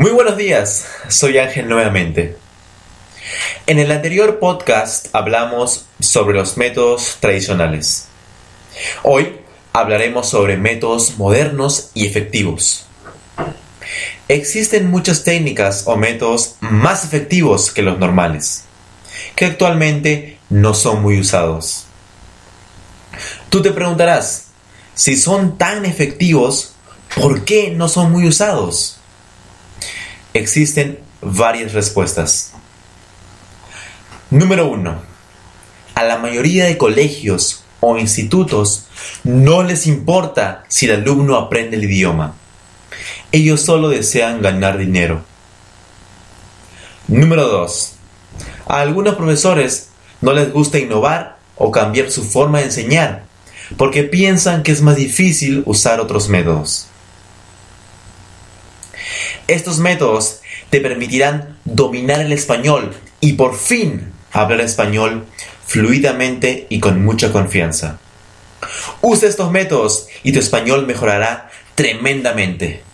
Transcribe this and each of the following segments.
Muy buenos días, soy Ángel nuevamente. En el anterior podcast hablamos sobre los métodos tradicionales. Hoy hablaremos sobre métodos modernos y efectivos. Existen muchas técnicas o métodos más efectivos que los normales, que actualmente no son muy usados. Tú te preguntarás, si son tan efectivos, ¿por qué no son muy usados? Existen varias respuestas. Número 1. A la mayoría de colegios o institutos no les importa si el alumno aprende el idioma. Ellos solo desean ganar dinero. Número 2. A algunos profesores no les gusta innovar o cambiar su forma de enseñar porque piensan que es más difícil usar otros métodos. Estos métodos te permitirán dominar el español y por fin hablar español fluidamente y con mucha confianza. Usa estos métodos y tu español mejorará tremendamente.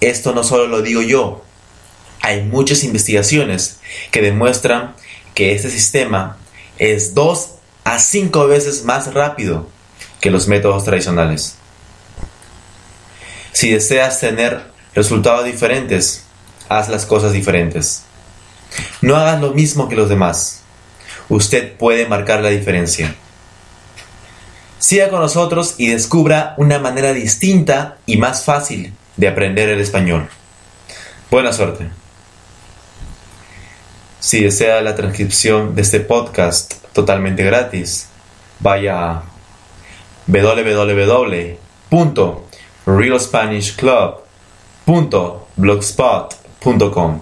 Esto no solo lo digo yo, hay muchas investigaciones que demuestran que este sistema es dos a cinco veces más rápido que los métodos tradicionales. Si deseas tener resultados diferentes, haz las cosas diferentes. No hagas lo mismo que los demás. Usted puede marcar la diferencia. Siga con nosotros y descubra una manera distinta y más fácil de aprender el español. Buena suerte. Si desea la transcripción de este podcast totalmente gratis, vaya a www.realspanishclub.blogspot.com